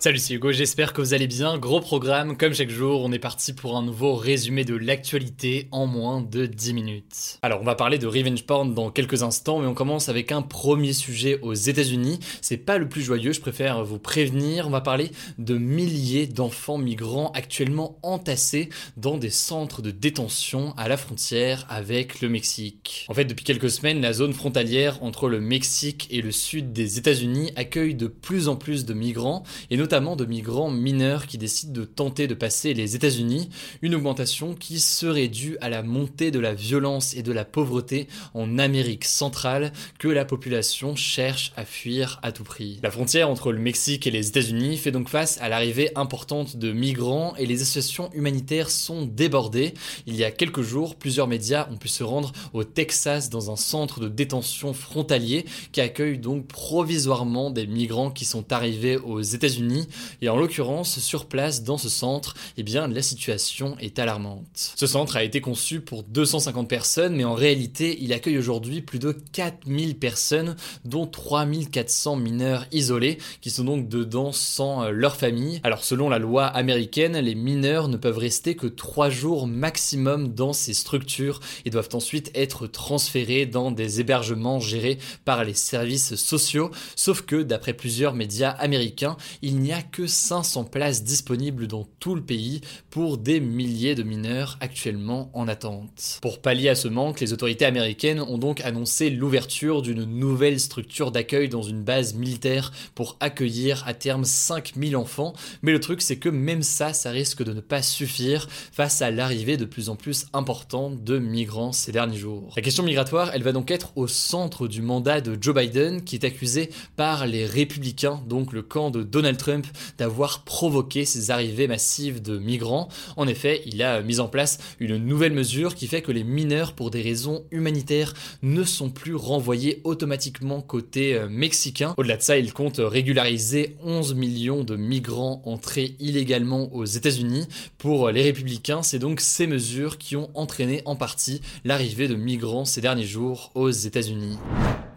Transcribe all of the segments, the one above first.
Salut, c'est Hugo, j'espère que vous allez bien. Gros programme, comme chaque jour, on est parti pour un nouveau résumé de l'actualité en moins de 10 minutes. Alors, on va parler de revenge porn dans quelques instants, mais on commence avec un premier sujet aux États-Unis. C'est pas le plus joyeux, je préfère vous prévenir. On va parler de milliers d'enfants migrants actuellement entassés dans des centres de détention à la frontière avec le Mexique. En fait, depuis quelques semaines, la zone frontalière entre le Mexique et le sud des États-Unis accueille de plus en plus de migrants et notamment notamment de migrants mineurs qui décident de tenter de passer les États-Unis, une augmentation qui serait due à la montée de la violence et de la pauvreté en Amérique centrale que la population cherche à fuir à tout prix. La frontière entre le Mexique et les États-Unis fait donc face à l'arrivée importante de migrants et les associations humanitaires sont débordées. Il y a quelques jours, plusieurs médias ont pu se rendre au Texas dans un centre de détention frontalier qui accueille donc provisoirement des migrants qui sont arrivés aux États-Unis et en l'occurrence, sur place, dans ce centre, eh bien, la situation est alarmante. Ce centre a été conçu pour 250 personnes, mais en réalité, il accueille aujourd'hui plus de 4000 personnes, dont 3400 mineurs isolés, qui sont donc dedans sans euh, leur famille. Alors, selon la loi américaine, les mineurs ne peuvent rester que 3 jours maximum dans ces structures et doivent ensuite être transférés dans des hébergements gérés par les services sociaux, sauf que, d'après plusieurs médias américains, il n'y n'y a que 500 places disponibles dans tout le pays pour des milliers de mineurs actuellement en attente. Pour pallier à ce manque, les autorités américaines ont donc annoncé l'ouverture d'une nouvelle structure d'accueil dans une base militaire pour accueillir à terme 5000 enfants, mais le truc c'est que même ça, ça risque de ne pas suffire face à l'arrivée de plus en plus importante de migrants ces derniers jours. La question migratoire, elle va donc être au centre du mandat de Joe Biden qui est accusé par les républicains, donc le camp de Donald Trump d'avoir provoqué ces arrivées massives de migrants. En effet, il a mis en place une nouvelle mesure qui fait que les mineurs, pour des raisons humanitaires, ne sont plus renvoyés automatiquement côté euh, mexicain. Au-delà de ça, il compte régulariser 11 millions de migrants entrés illégalement aux États-Unis. Pour les républicains, c'est donc ces mesures qui ont entraîné en partie l'arrivée de migrants ces derniers jours aux États-Unis.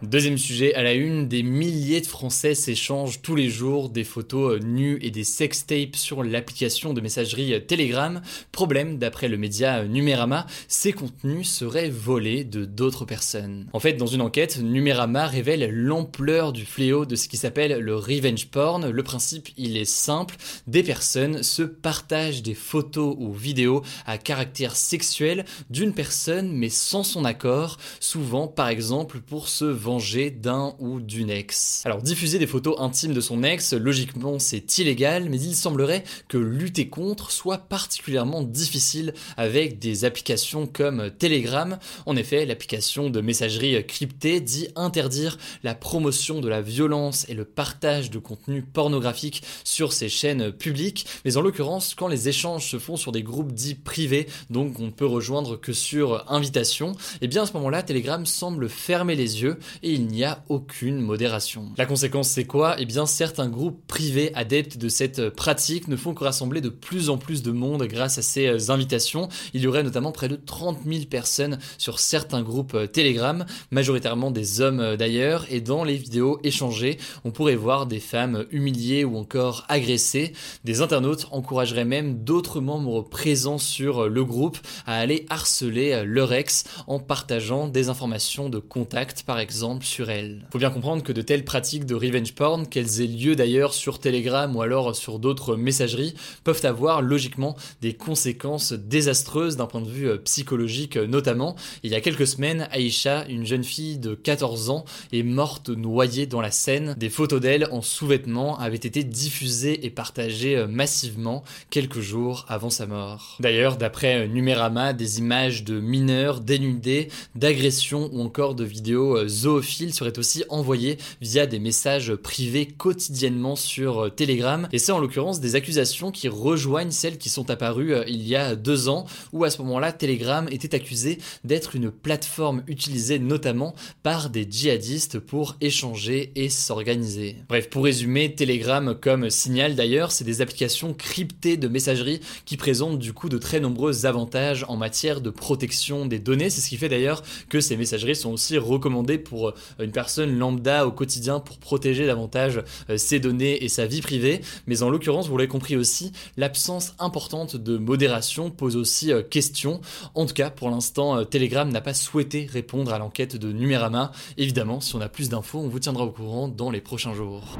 Deuxième sujet à la une, des milliers de Français s'échangent tous les jours des photos euh, nues et des sextapes sur l'application de messagerie euh, Telegram. Problème, d'après le média euh, Numérama, ces contenus seraient volés de d'autres personnes. En fait, dans une enquête, Numérama révèle l'ampleur du fléau de ce qui s'appelle le revenge porn. Le principe, il est simple, des personnes se partagent des photos ou vidéos à caractère sexuel d'une personne mais sans son accord, souvent par exemple pour se vendre d'un ou d'une ex. Alors diffuser des photos intimes de son ex, logiquement c'est illégal, mais il semblerait que lutter contre soit particulièrement difficile avec des applications comme Telegram. En effet, l'application de messagerie cryptée dit interdire la promotion de la violence et le partage de contenu pornographique sur ses chaînes publiques, mais en l'occurrence quand les échanges se font sur des groupes dits privés, donc on ne peut rejoindre que sur invitation, et eh bien à ce moment-là Telegram semble fermer les yeux et il n'y a aucune modération. La conséquence c'est quoi? Eh bien certains groupes privés adeptes de cette pratique ne font que rassembler de plus en plus de monde grâce à ces euh, invitations. Il y aurait notamment près de 30 000 personnes sur certains groupes euh, Telegram, majoritairement des hommes euh, d'ailleurs, et dans les vidéos échangées, on pourrait voir des femmes humiliées ou encore agressées. Des internautes encourageraient même d'autres membres présents sur le groupe à aller harceler leur ex en partageant des informations de contact par exemple exemple sur elle. Faut bien comprendre que de telles pratiques de revenge porn, qu'elles aient lieu d'ailleurs sur Telegram ou alors sur d'autres messageries, peuvent avoir logiquement des conséquences désastreuses d'un point de vue euh, psychologique euh, notamment. Il y a quelques semaines, Aïcha, une jeune fille de 14 ans, est morte noyée dans la Seine. Des photos d'elle en sous-vêtements avaient été diffusées et partagées euh, massivement quelques jours avant sa mort. D'ailleurs, d'après Numérama, des images de mineurs dénudés, d'agressions ou encore de vidéos zoophiles seraient aussi envoyées via des messages privés quotidiennement sur Telegram. Et c'est en l'occurrence des accusations qui rejoignent celles qui sont apparues il y a deux ans, où à ce moment-là, Telegram était accusé d'être une plateforme utilisée notamment par des djihadistes pour échanger et s'organiser. Bref, pour résumer, Telegram comme Signal d'ailleurs, c'est des applications cryptées de messagerie qui présentent du coup de très nombreux avantages en matière de protection des données. C'est ce qui fait d'ailleurs que ces messageries sont aussi recommandées pour euh, une personne lambda au quotidien pour protéger davantage euh, ses données et sa vie privée. Mais en l'occurrence, vous l'avez compris aussi, l'absence importante de modération pose aussi euh, question. En tout cas, pour l'instant, Telegram n'a pas souhaité répondre à l'enquête de Numérama. Évidemment, si on a plus d'infos, on vous tiendra au courant dans les prochains jours.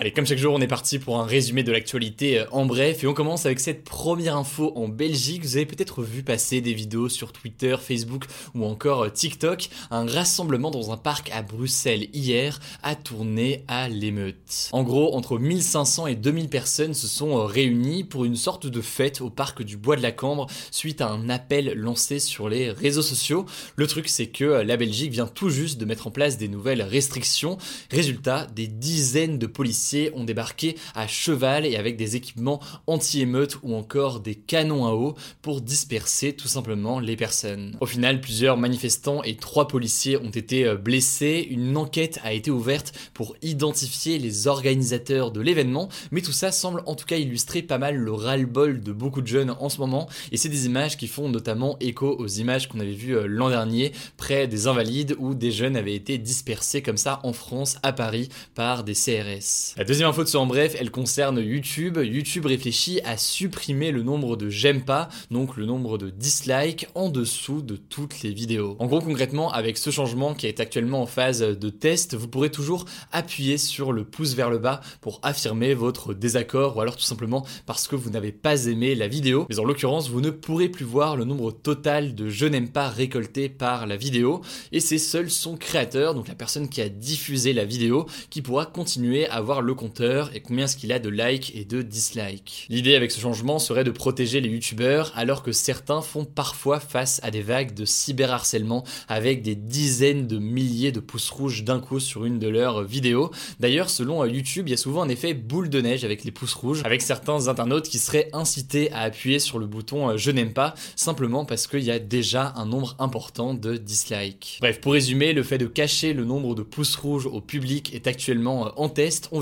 Allez, comme chaque jour, on est parti pour un résumé de l'actualité euh, en bref et on commence avec cette première info en Belgique. Vous avez peut-être vu passer des vidéos sur Twitter, Facebook ou encore euh, TikTok. Un rassemblement dans un parc à Bruxelles hier a tourné à l'émeute. En gros, entre 1500 et 2000 personnes se sont euh, réunies pour une sorte de fête au parc du Bois de la Cambre suite à un appel lancé sur les réseaux sociaux. Le truc, c'est que la Belgique vient tout juste de mettre en place des nouvelles restrictions. Résultat, des dizaines de policiers ont débarqué à cheval et avec des équipements anti-émeute ou encore des canons à eau pour disperser tout simplement les personnes. Au final, plusieurs manifestants et trois policiers ont été euh, blessés. Une enquête a été ouverte pour identifier les organisateurs de l'événement, mais tout ça semble en tout cas illustrer pas mal le ras-le-bol de beaucoup de jeunes en ce moment. Et c'est des images qui font notamment écho aux images qu'on avait vues euh, l'an dernier près des invalides où des jeunes avaient été dispersés comme ça en France, à Paris, par des CRS. La deuxième info de ce en bref, elle concerne YouTube. YouTube réfléchit à supprimer le nombre de j'aime pas, donc le nombre de dislikes en dessous de toutes les vidéos. En gros, concrètement, avec ce changement qui est actuellement en phase de test, vous pourrez toujours appuyer sur le pouce vers le bas pour affirmer votre désaccord ou alors tout simplement parce que vous n'avez pas aimé la vidéo. Mais en l'occurrence, vous ne pourrez plus voir le nombre total de je n'aime pas récolté par la vidéo et c'est seul son créateur, donc la personne qui a diffusé la vidéo, qui pourra continuer à voir le compteur et combien est-ce qu'il a de likes et de dislikes. L'idée avec ce changement serait de protéger les youtubeurs alors que certains font parfois face à des vagues de cyberharcèlement avec des dizaines de milliers de pouces rouges d'un coup sur une de leurs vidéos. D'ailleurs, selon YouTube, il y a souvent un effet boule de neige avec les pouces rouges, avec certains internautes qui seraient incités à appuyer sur le bouton euh, je n'aime pas, simplement parce qu'il y a déjà un nombre important de dislikes. Bref, pour résumer, le fait de cacher le nombre de pouces rouges au public est actuellement euh, en test, on